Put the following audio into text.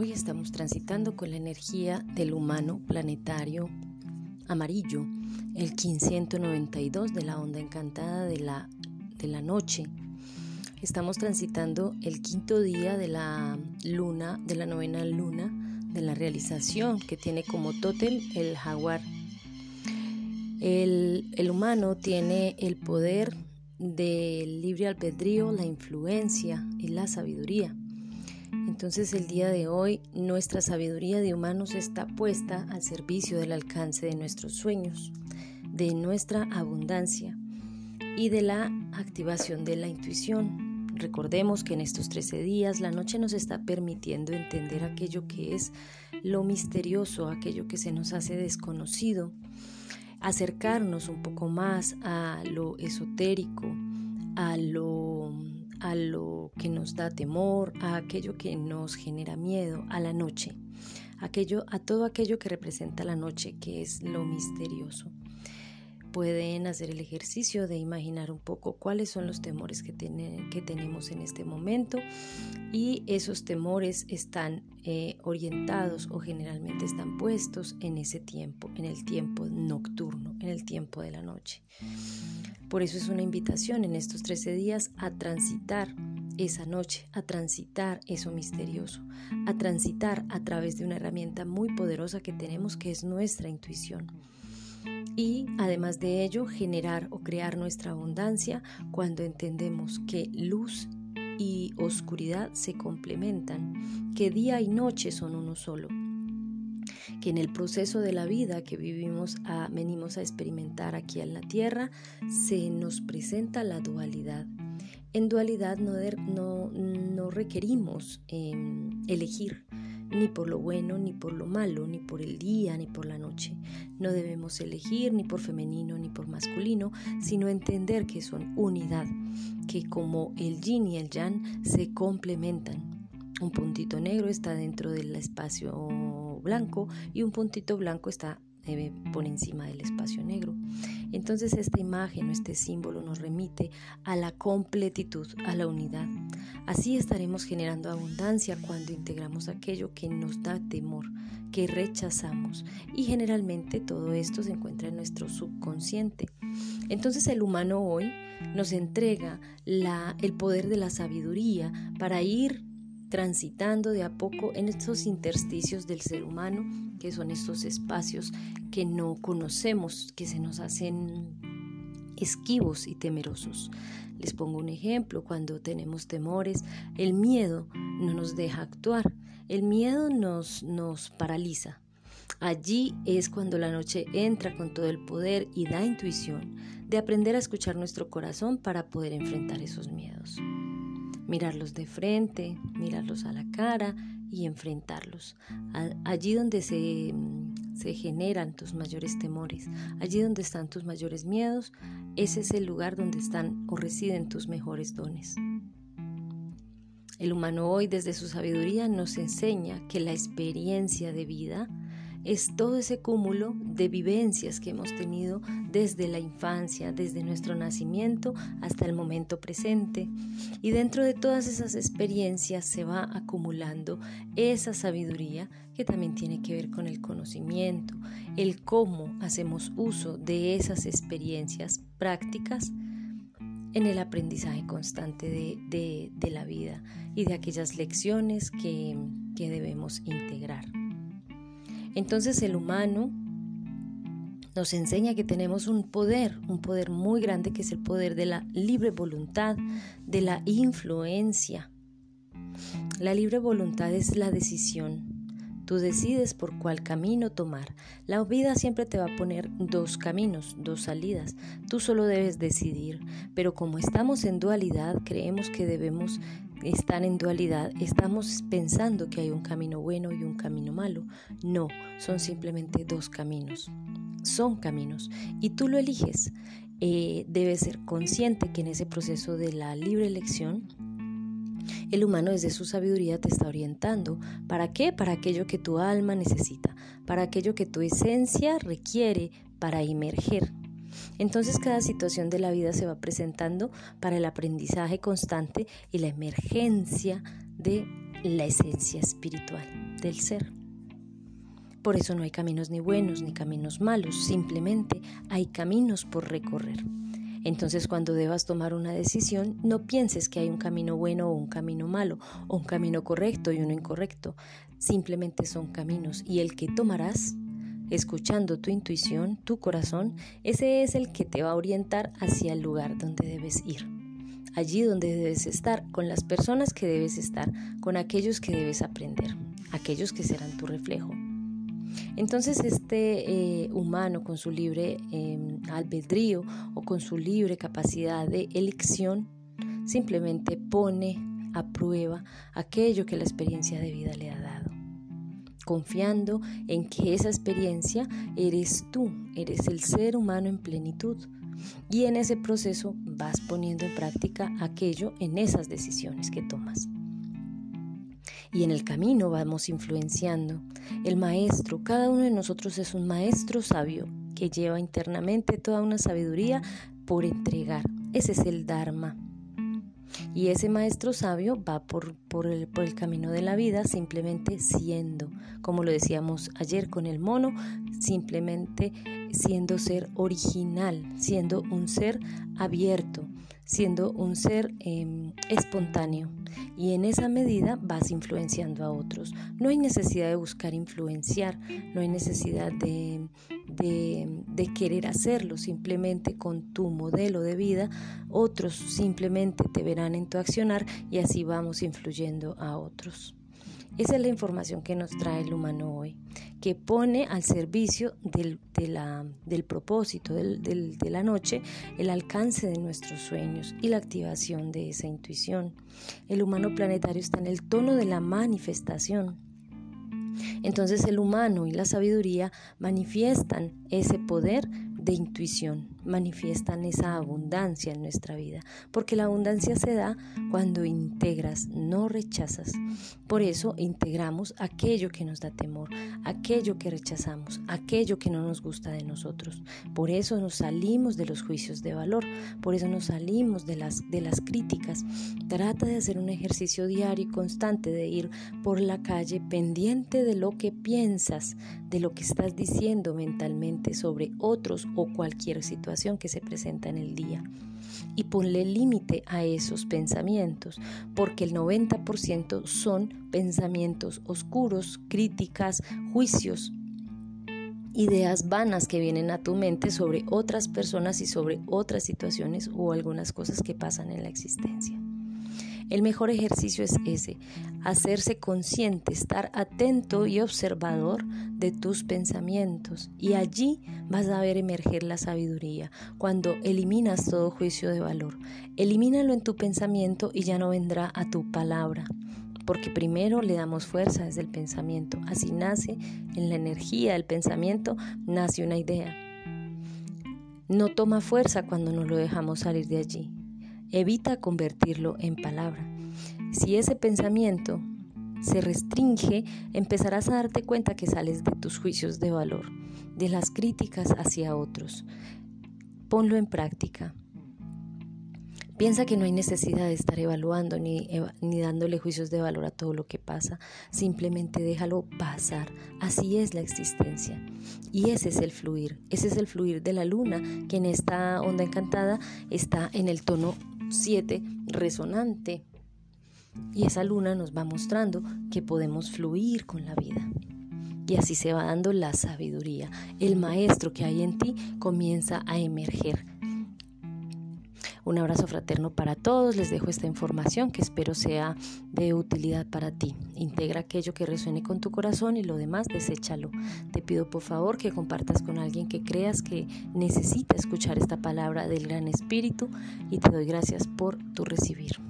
Hoy estamos transitando con la energía del humano planetario amarillo, el 1592 de la onda encantada de la, de la noche. Estamos transitando el quinto día de la luna, de la novena luna, de la realización que tiene como tótem el jaguar. El, el humano tiene el poder del libre albedrío, la influencia y la sabiduría. Entonces el día de hoy nuestra sabiduría de humanos está puesta al servicio del alcance de nuestros sueños, de nuestra abundancia y de la activación de la intuición. Recordemos que en estos 13 días la noche nos está permitiendo entender aquello que es lo misterioso, aquello que se nos hace desconocido, acercarnos un poco más a lo esotérico, a lo a lo que nos da temor, a aquello que nos genera miedo, a la noche, aquello, a todo aquello que representa la noche, que es lo misterioso. Pueden hacer el ejercicio de imaginar un poco cuáles son los temores que, que tenemos en este momento y esos temores están eh, orientados o generalmente están puestos en ese tiempo, en el tiempo nocturno, en el tiempo de la noche. Por eso es una invitación en estos 13 días a transitar esa noche, a transitar eso misterioso, a transitar a través de una herramienta muy poderosa que tenemos que es nuestra intuición. Y además de ello, generar o crear nuestra abundancia cuando entendemos que luz y oscuridad se complementan, que día y noche son uno solo que en el proceso de la vida que vivimos a, venimos a experimentar aquí en la tierra, se nos presenta la dualidad. En dualidad no, no, requerimos em, elegir ni por lo bueno, ni por lo malo, ni por el día, ni por la noche. No debemos elegir ni por femenino, ni por masculino, sino entender que son unidad, que como el yin y el yang se complementan. Un puntito negro está dentro del espacio blanco y un puntito blanco está eh, por encima del espacio negro. Entonces esta imagen o este símbolo nos remite a la completitud, a la unidad. Así estaremos generando abundancia cuando integramos aquello que nos da temor, que rechazamos. Y generalmente todo esto se encuentra en nuestro subconsciente. Entonces el humano hoy nos entrega la, el poder de la sabiduría para ir transitando de a poco en estos intersticios del ser humano, que son estos espacios que no conocemos, que se nos hacen esquivos y temerosos. Les pongo un ejemplo, cuando tenemos temores, el miedo no nos deja actuar, el miedo nos, nos paraliza. Allí es cuando la noche entra con todo el poder y da intuición de aprender a escuchar nuestro corazón para poder enfrentar esos miedos mirarlos de frente, mirarlos a la cara y enfrentarlos. Allí donde se, se generan tus mayores temores, allí donde están tus mayores miedos, ese es el lugar donde están o residen tus mejores dones. El humano hoy desde su sabiduría nos enseña que la experiencia de vida es todo ese cúmulo de vivencias que hemos tenido desde la infancia, desde nuestro nacimiento hasta el momento presente. Y dentro de todas esas experiencias se va acumulando esa sabiduría que también tiene que ver con el conocimiento, el cómo hacemos uso de esas experiencias prácticas en el aprendizaje constante de, la vida y de aquellas lecciones que debemos integrar. Entonces el humano nos enseña que tenemos un poder, un poder muy grande que es el poder de la libre voluntad, de la influencia. La libre voluntad es la decisión. Tú decides por cuál camino tomar. La vida siempre te va a poner dos caminos, dos salidas. Tú solo debes decidir. Pero como estamos en dualidad, creemos que debemos están en dualidad, estamos pensando que hay un camino bueno y un camino malo. No, son simplemente dos caminos. Son caminos y tú lo eliges. Eh, debes ser consciente que en ese proceso de la libre elección, el humano desde su sabiduría te está orientando. ¿Para qué? Para aquello que tu alma necesita, para aquello que tu esencia requiere para emerger. Entonces cada situación de la vida se va presentando para el aprendizaje constante y la emergencia de la esencia espiritual del ser. Por eso no hay caminos ni buenos ni caminos malos, simplemente hay caminos por recorrer. Entonces cuando debas tomar una decisión, no pienses que hay un camino bueno o un camino malo, o un camino correcto y uno incorrecto. Simplemente son caminos y el que tomarás, escuchando tu intuición, tu corazón, ese es el que te va a orientar hacia el lugar donde debes ir. Allí donde debes estar, con las personas que debes estar, con aquellos que debes aprender, aquellos que serán tu reflejo. Entonces este eh, humano con su libre em, albedrío o con su libre capacidad de elección simplemente pone a prueba aquello que la experiencia de vida le ha dado, confiando en que esa experiencia eres tú, eres el ser humano en plenitud. Y en ese proceso vas poniendo en práctica aquello en esas decisiones que tomas y en el camino vamos influenciando. El maestro, cada uno de nosotros es un maestro sabio que lleva internamente toda una sabiduría por entregar. Ese es el Dharma. Y ese maestro sabio va por, por, el, por, el, camino de la vida simplemente siendo, como lo decíamos ayer con el mono, simplemente siendo ser original, siendo un ser abierto, siendo un ser em, espontáneo y en esa medida vas influenciando a otros. No hay necesidad de buscar influenciar, no hay necesidad de, de, querer hacerlo simplemente con tu modelo de vida, otros simplemente te verán en tu accionar y así vamos influyendo a otros. Esa es la información que nos trae el humano hoy, que pone al servicio del, del propósito de la noche el alcance de nuestros sueños y la activación de esa intuición. El humano planetario está en el tono de la manifestación. Entonces el humano y la sabiduría manifiestan ese poder de intuición manifiestan esa abundancia en nuestra vida, porque la abundancia se da cuando integras, no rechazas. Por eso integramos aquello que nos da temor, aquello que rechazamos, aquello que no nos gusta de nosotros. Por eso nos salimos de los juicios de valor, por eso nos salimos de las, de las críticas. Trata de hacer un ejercicio diario y constante de ir por la calle pendiente de lo que piensas, de lo que estás diciendo mentalmente sobre otros o cualquier que se presenta en el día. Y ponle límite a esos pensamientos, porque el 90% son pensamientos oscuros, críticas, juicios, ideas vanas que vienen a tu mente sobre otras personas y sobre otras situaciones o algunas cosas que pasan en la existencia. El mejor ejercicio es ese, hacerse consciente, estar atento y observador de tus pensamientos. Y allí vas a ver emerger la sabiduría, cuando eliminas todo juicio de valor. Elimínalo en tu pensamiento y ya no vendrá a tu palabra porque primero le damos fuerza desde el pensamiento. Así nace en la energía del pensamiento, nace una idea. No toma fuerza cuando no lo dejamos salir de allí. Evita convertirlo en palabra. Si ese pensamiento se restringe, empezarás a darte cuenta que sales de tus juicios de valor, de las críticas hacia otros. Ponlo en práctica. Piensa que no hay necesidad de estar evaluando ni, ni, dándole juicios de valor a todo lo que pasa. Simplemente déjalo pasar. Así es la existencia. Y ese es el fluir. Ese es el fluir de la luna, que en esta onda encantada está en el tono 7 resonante. Y esa luna nos va mostrando que podemos fluir con la vida. Y así se va dando la sabiduría. El maestro que hay en ti comienza a emerger un abrazo fraterno para todos. Les dejo esta información que espero sea de utilidad para ti. Integra aquello que resuene con tu corazón y lo demás deséchalo. Te pido por favor que compartas con alguien que creas que necesita escuchar esta palabra del Gran Espíritu y te doy gracias por tu recibir.